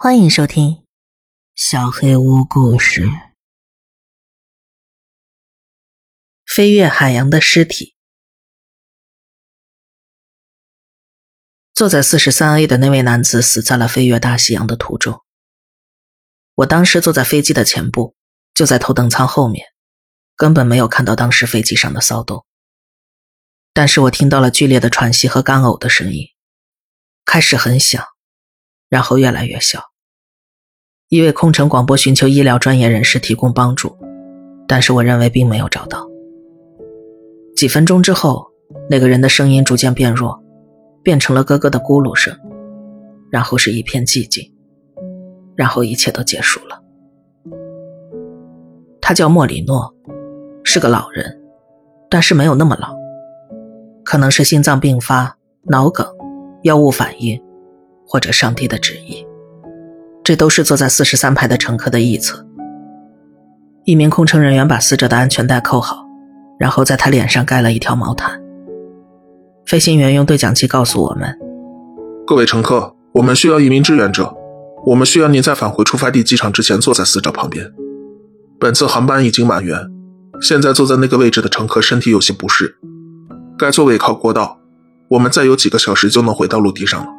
欢迎收听《小黑屋故事》。飞越海洋的尸体。坐在四十三 A 的那位男子死在了飞越大西洋的途中。我当时坐在飞机的前部，就在头等舱后面，根本没有看到当时飞机上的骚动。但是我听到了剧烈的喘息和干呕的声音，开始很响，然后越来越小。一位空乘广播寻求医疗专业人士提供帮助，但是我认为并没有找到。几分钟之后，那个人的声音逐渐变弱，变成了咯咯的咕噜声，然后是一片寂静，然后一切都结束了。他叫莫里诺，是个老人，但是没有那么老。可能是心脏病发、脑梗、药物反应，或者上帝的旨意，这都是坐在四十三排的乘客的臆测。一名空乘人员把死者的安全带扣好，然后在他脸上盖了一条毛毯。飞行员用对讲机告诉我们：“各位乘客，我们需要一名志愿者，我们需要您在返回出发地机场之前坐在死者旁边。本次航班已经满员，现在坐在那个位置的乘客身体有些不适。”该座位靠过道，我们再有几个小时就能回到陆地上了。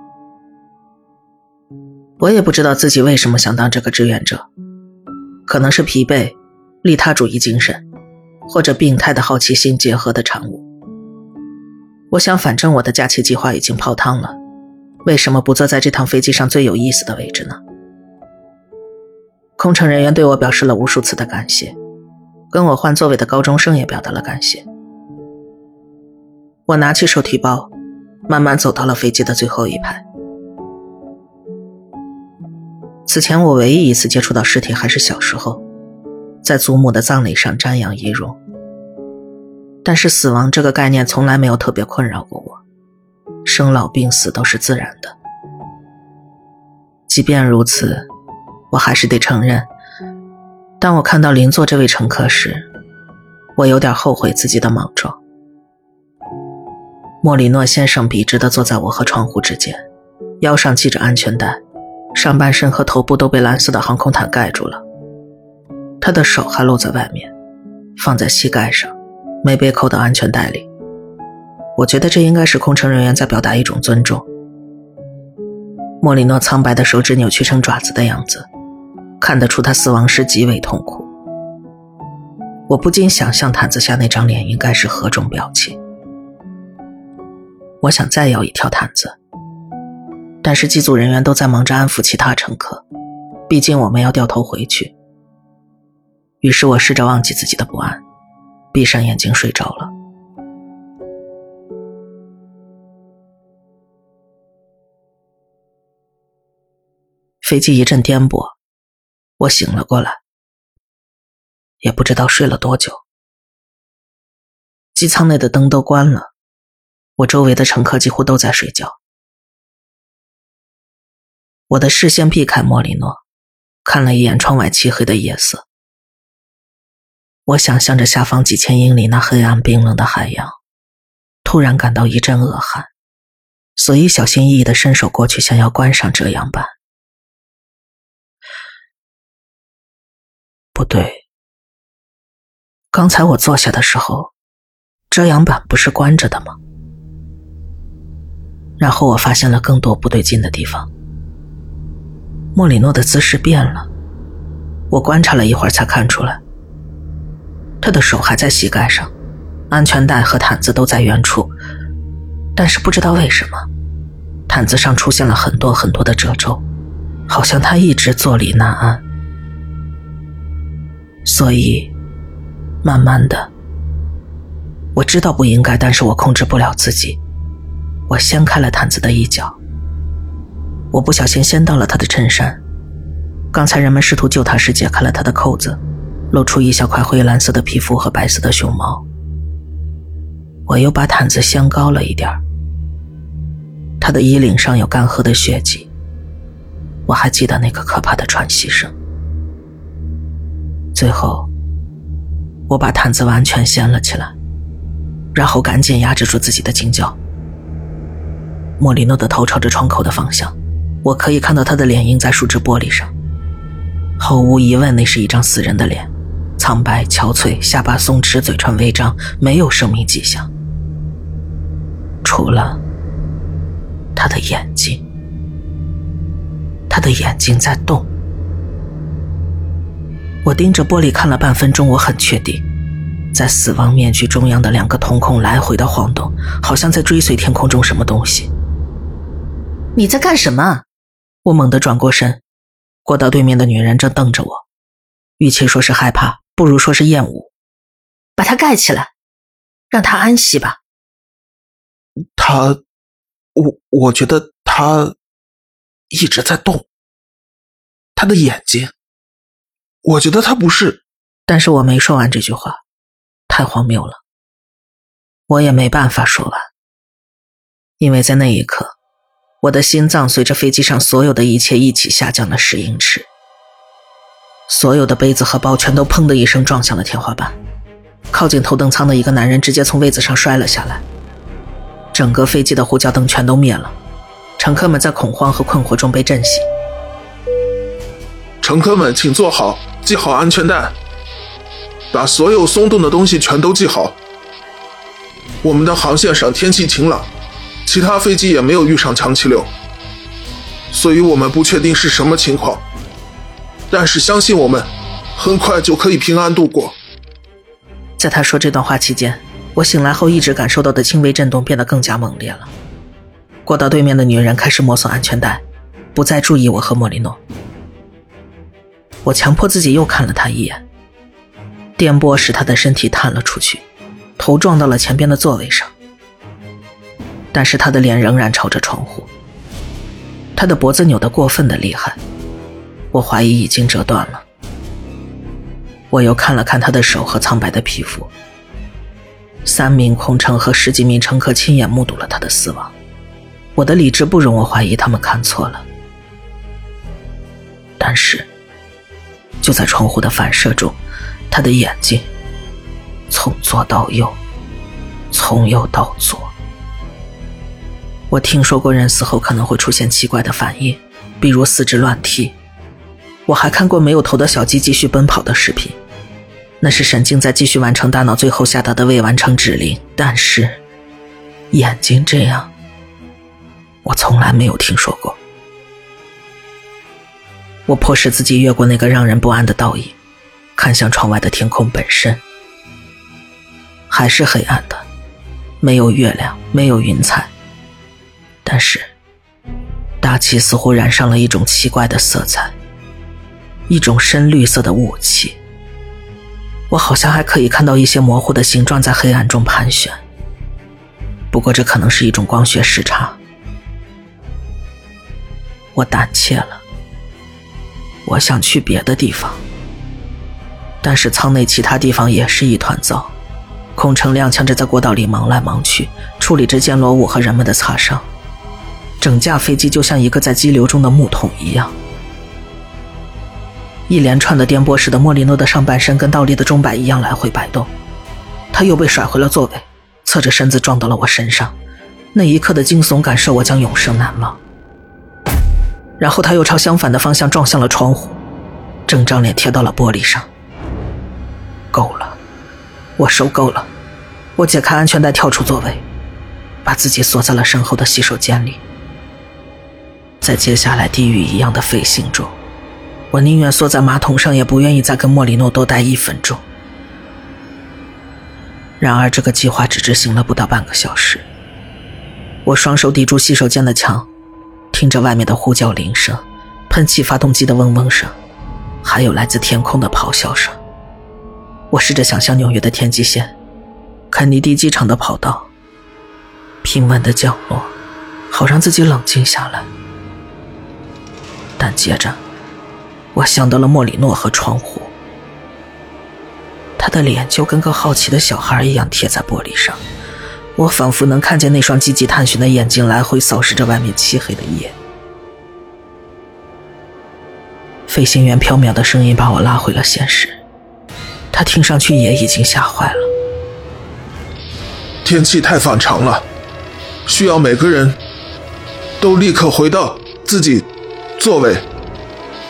我也不知道自己为什么想当这个志愿者，可能是疲惫、利他主义精神，或者病态的好奇心结合的产物。我想，反正我的假期计划已经泡汤了，为什么不坐在这趟飞机上最有意思的位置呢？空乘人员对我表示了无数次的感谢，跟我换座位的高中生也表达了感谢。我拿起手提包，慢慢走到了飞机的最后一排。此前我唯一一次接触到尸体还是小时候，在祖母的葬礼上瞻仰遗容。但是死亡这个概念从来没有特别困扰过我，生老病死都是自然的。即便如此，我还是得承认，当我看到邻座这位乘客时，我有点后悔自己的莽撞。莫里诺先生笔直地坐在我和窗户之间，腰上系着安全带，上半身和头部都被蓝色的航空毯盖住了。他的手还露在外面，放在膝盖上，没被扣到安全带里。我觉得这应该是空乘人员在表达一种尊重。莫里诺苍白的手指扭曲成爪子的样子，看得出他死亡时极为痛苦。我不禁想象毯子下那张脸应该是何种表情。我想再要一条毯子，但是机组人员都在忙着安抚其他乘客，毕竟我们要掉头回去。于是我试着忘记自己的不安，闭上眼睛睡着了。飞机一阵颠簸，我醒了过来，也不知道睡了多久。机舱内的灯都关了。我周围的乘客几乎都在睡觉，我的视线避开莫里诺，看了一眼窗外漆黑的夜色。我想象着下方几千英里那黑暗冰冷的海洋，突然感到一阵恶寒，所以小心翼翼的伸手过去，想要关上遮阳板。不对，刚才我坐下的时候，遮阳板不是关着的吗？然后我发现了更多不对劲的地方。莫里诺的姿势变了，我观察了一会儿才看出来，他的手还在膝盖上，安全带和毯子都在原处，但是不知道为什么，毯子上出现了很多很多的褶皱，好像他一直坐立难安。所以，慢慢的，我知道不应该，但是我控制不了自己。我掀开了毯子的一角，我不小心掀到了他的衬衫。刚才人们试图救他时解开了他的扣子，露出一小块灰蓝色的皮肤和白色的胸毛。我又把毯子掀高了一点他的衣领上有干涸的血迹。我还记得那个可怕的喘息声。最后，我把毯子完全掀了起来，然后赶紧压制住自己的惊叫。莫里诺的头朝着窗口的方向，我可以看到他的脸印在树脂玻璃上。毫无疑问，那是一张死人的脸，苍白憔悴，下巴松弛，嘴唇微张，没有生命迹象，除了他的眼睛。他的眼睛在动。我盯着玻璃看了半分钟，我很确定，在死亡面具中央的两个瞳孔来回的晃动，好像在追随天空中什么东西。你在干什么？我猛地转过身。过道对面的女人正瞪着我，与其说是害怕，不如说是厌恶。把它盖起来，让他安息吧。他，我我觉得他一直在动。他的眼睛，我觉得他不是。但是我没说完这句话，太荒谬了。我也没办法说完，因为在那一刻。我的心脏随着飞机上所有的一切一起下降了十英尺，所有的杯子和包全都砰的一声撞向了天花板。靠近头等舱的一个男人直接从位子上摔了下来，整个飞机的呼叫灯全都灭了，乘客们在恐慌和困惑中被震醒。乘客们，请坐好，系好安全带，把所有松动的东西全都系好。我们的航线上天气晴朗。其他飞机也没有遇上强气流，所以我们不确定是什么情况，但是相信我们，很快就可以平安度过。在他说这段话期间，我醒来后一直感受到的轻微震动变得更加猛烈了。过道对面的女人开始摸索安全带，不再注意我和莫里诺。我强迫自己又看了他一眼，电波使他的身体探了出去，头撞到了前边的座位上。但是他的脸仍然朝着窗户，他的脖子扭得过分的厉害，我怀疑已经折断了。我又看了看他的手和苍白的皮肤，三名空乘和十几名乘客亲眼目睹了他的死亡，我的理智不容我怀疑他们看错了。但是，就在窗户的反射中，他的眼睛从左到右，从右到左。我听说过人死后可能会出现奇怪的反应，比如四肢乱踢。我还看过没有头的小鸡继续奔跑的视频，那是神经在继续完成大脑最后下达的未完成指令。但是，眼睛这样，我从来没有听说过。我迫使自己越过那个让人不安的倒影，看向窗外的天空本身，还是黑暗的，没有月亮，没有云彩。但是，大气似乎染上了一种奇怪的色彩，一种深绿色的雾气。我好像还可以看到一些模糊的形状在黑暗中盘旋。不过，这可能是一种光学视差。我胆怯了，我想去别的地方，但是舱内其他地方也是一团糟，空乘踉跄着在过道里忙来忙去，处理着溅落物和人们的擦伤。整架飞机就像一个在激流中的木桶一样，一连串的颠簸使得莫里诺的上半身跟倒立的钟摆一样来回摆动，他又被甩回了座位，侧着身子撞到了我身上，那一刻的惊悚感受我将永生难忘。然后他又朝相反的方向撞向了窗户，整张脸贴到了玻璃上。够了，我受够了，我解开安全带跳出座位，把自己锁在了身后的洗手间里。在接下来地狱一样的飞行中，我宁愿缩在马桶上，也不愿意再跟莫里诺多待一分钟。然而，这个计划只执行了不到半个小时。我双手抵住洗手间的墙，听着外面的呼叫铃声、喷气发动机的嗡嗡声，还有来自天空的咆哮声。我试着想象纽约的天际线、肯尼迪机场的跑道，平稳的降落，好让自己冷静下来。但接着，我想到了莫里诺和窗户，他的脸就跟个好奇的小孩一样贴在玻璃上，我仿佛能看见那双积极探寻的眼睛来回扫视着外面漆黑的夜。飞行员飘渺的声音把我拉回了现实，他听上去也已经吓坏了。天气太反常了，需要每个人都立刻回到自己。座位，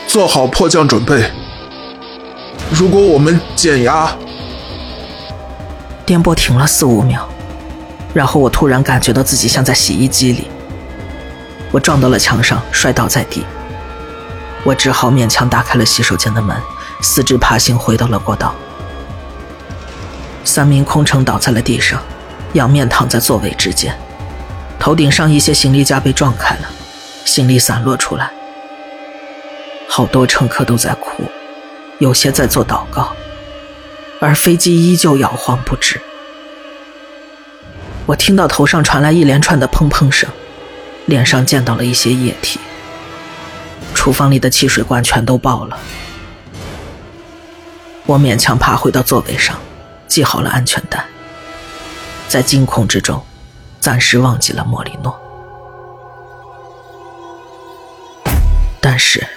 做好迫降准备。如果我们减压，颠簸停了四五秒，然后我突然感觉到自己像在洗衣机里，我撞到了墙上，摔倒在地。我只好勉强打开了洗手间的门，四肢爬行回到了过道。三名空乘倒在了地上，仰面躺在座位之间，头顶上一些行李架被撞开了，行李散落出来。好多乘客都在哭，有些在做祷告，而飞机依旧摇晃不止。我听到头上传来一连串的砰砰声，脸上溅到了一些液体。厨房里的汽水罐全都爆了。我勉强爬回到座位上，系好了安全带。在惊恐之中，暂时忘记了莫里诺。但是，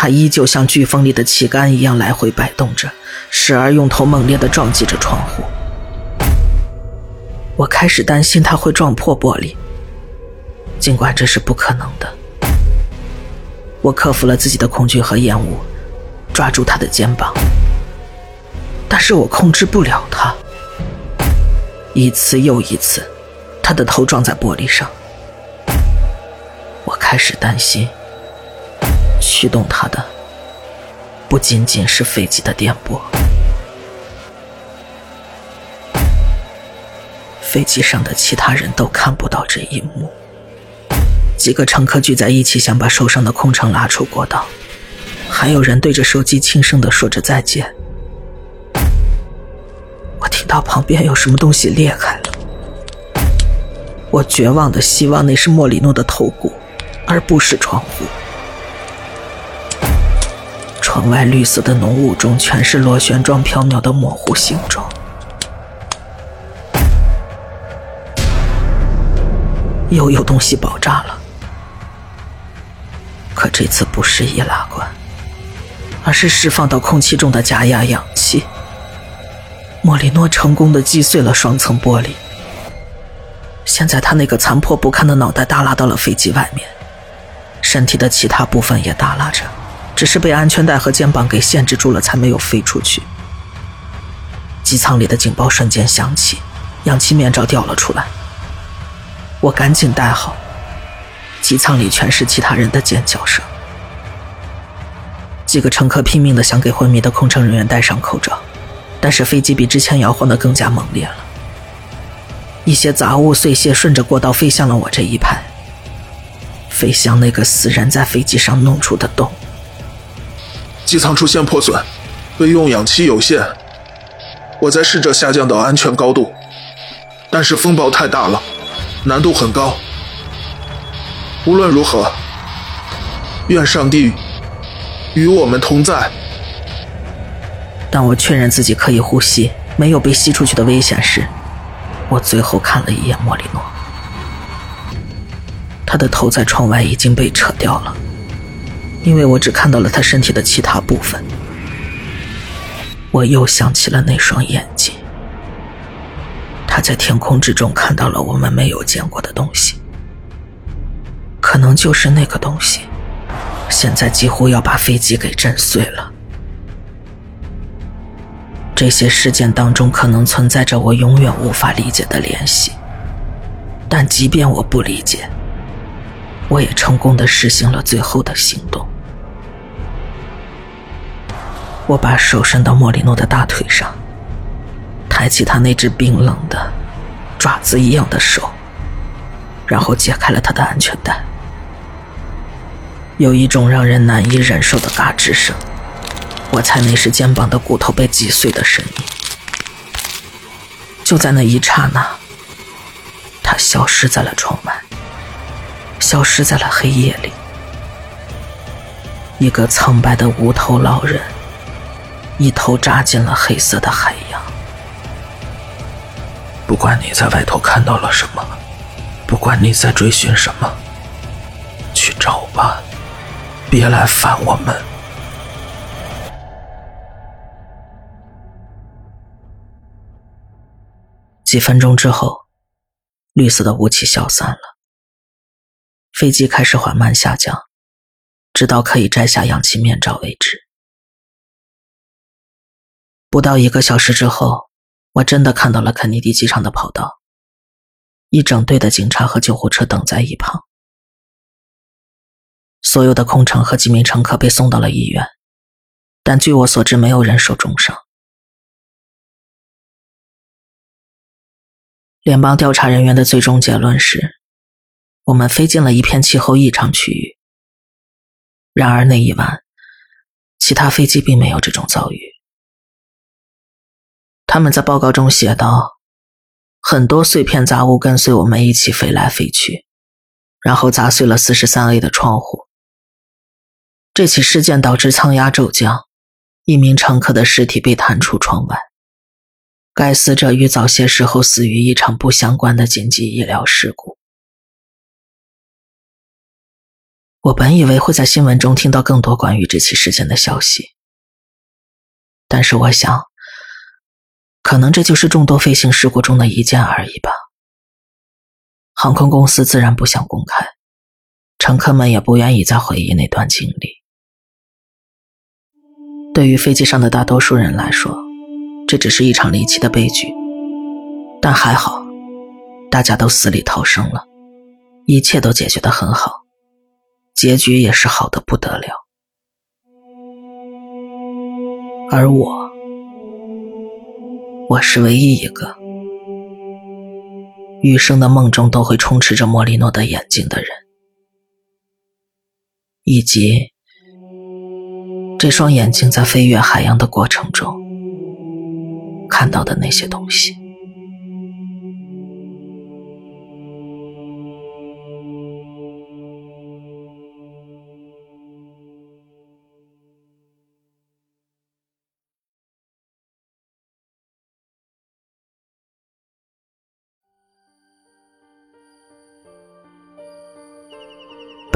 他依旧像飓风里的旗杆一样来回摆动着，时而用头猛烈地撞击着窗户。我开始担心他会撞破玻璃，尽管这是不可能的。我克服了自己的恐惧和厌恶，抓住他的肩膀，但是我控制不了他。一次又一次，他的头撞在玻璃上。我开始担心，驱动他的不仅仅是飞机的颠簸。飞机上的其他人都看不到这一幕。几个乘客聚在一起，想把受伤的空乘拉出过道，还有人对着手机轻声的说着再见。我听到旁边有什么东西裂开了，我绝望的希望那是莫里诺的头骨，而不是窗户。窗外绿色的浓雾中全是螺旋状飘渺的模糊形状，又有东西爆炸了。可这次不是易拉罐，而是释放到空气中的加压氧气。莫里诺成功的击碎了双层玻璃，现在他那个残破不堪的脑袋耷拉到了飞机外面，身体的其他部分也耷拉着，只是被安全带和肩膀给限制住了，才没有飞出去。机舱里的警报瞬间响起，氧气面罩掉了出来，我赶紧戴好。机舱里全是其他人的尖叫声，几个乘客拼命的想给昏迷的空乘人员戴上口罩，但是飞机比之前摇晃的更加猛烈了。一些杂物碎屑顺着过道飞向了我这一排，飞向那个死人在飞机上弄出的洞。机舱出现破损，备用氧气有限，我在试着下降到安全高度，但是风暴太大了，难度很高。无论如何，愿上帝与我们同在。当我确认自己可以呼吸，没有被吸出去的危险时，我最后看了一眼莫里诺。他的头在窗外已经被扯掉了，因为我只看到了他身体的其他部分。我又想起了那双眼睛，他在天空之中看到了我们没有见过的东西。可能就是那个东西，现在几乎要把飞机给震碎了。这些事件当中可能存在着我永远无法理解的联系，但即便我不理解，我也成功的实行了最后的行动。我把手伸到莫里诺的大腿上，抬起他那只冰冷的爪子一样的手，然后解开了他的安全带。有一种让人难以忍受的嘎吱声，我猜那是肩膀的骨头被击碎的声音。就在那一刹那，他消失在了窗外，消失在了黑夜里。一个苍白的无头老人，一头扎进了黑色的海洋。不管你在外头看到了什么，不管你在追寻什么，去找吧。别来烦我们。几分钟之后，绿色的雾气消散了，飞机开始缓慢下降，直到可以摘下氧气面罩为止。不到一个小时之后，我真的看到了肯尼迪机场的跑道，一整队的警察和救护车等在一旁。所有的空乘和几名乘客被送到了医院，但据我所知，没有人受重伤。联邦调查人员的最终结论是，我们飞进了一片气候异常区域。然而那一晚，其他飞机并没有这种遭遇。他们在报告中写道：“很多碎片杂物跟随我们一起飞来飞去，然后砸碎了四十三 A 的窗户。这起事件导致舱压骤降，一名乘客的尸体被弹出窗外。”该死者与早些时候死于一场不相关的紧急医疗事故。我本以为会在新闻中听到更多关于这起事件的消息，但是我想，可能这就是众多飞行事故中的一件而已吧。航空公司自然不想公开，乘客们也不愿意再回忆那段经历。对于飞机上的大多数人来说，这只是一场离奇的悲剧，但还好，大家都死里逃生了，一切都解决的很好，结局也是好的不得了。而我，我是唯一一个余生的梦中都会充斥着莫莉诺的眼睛的人，以及这双眼睛在飞越海洋的过程中。看到的那些东西。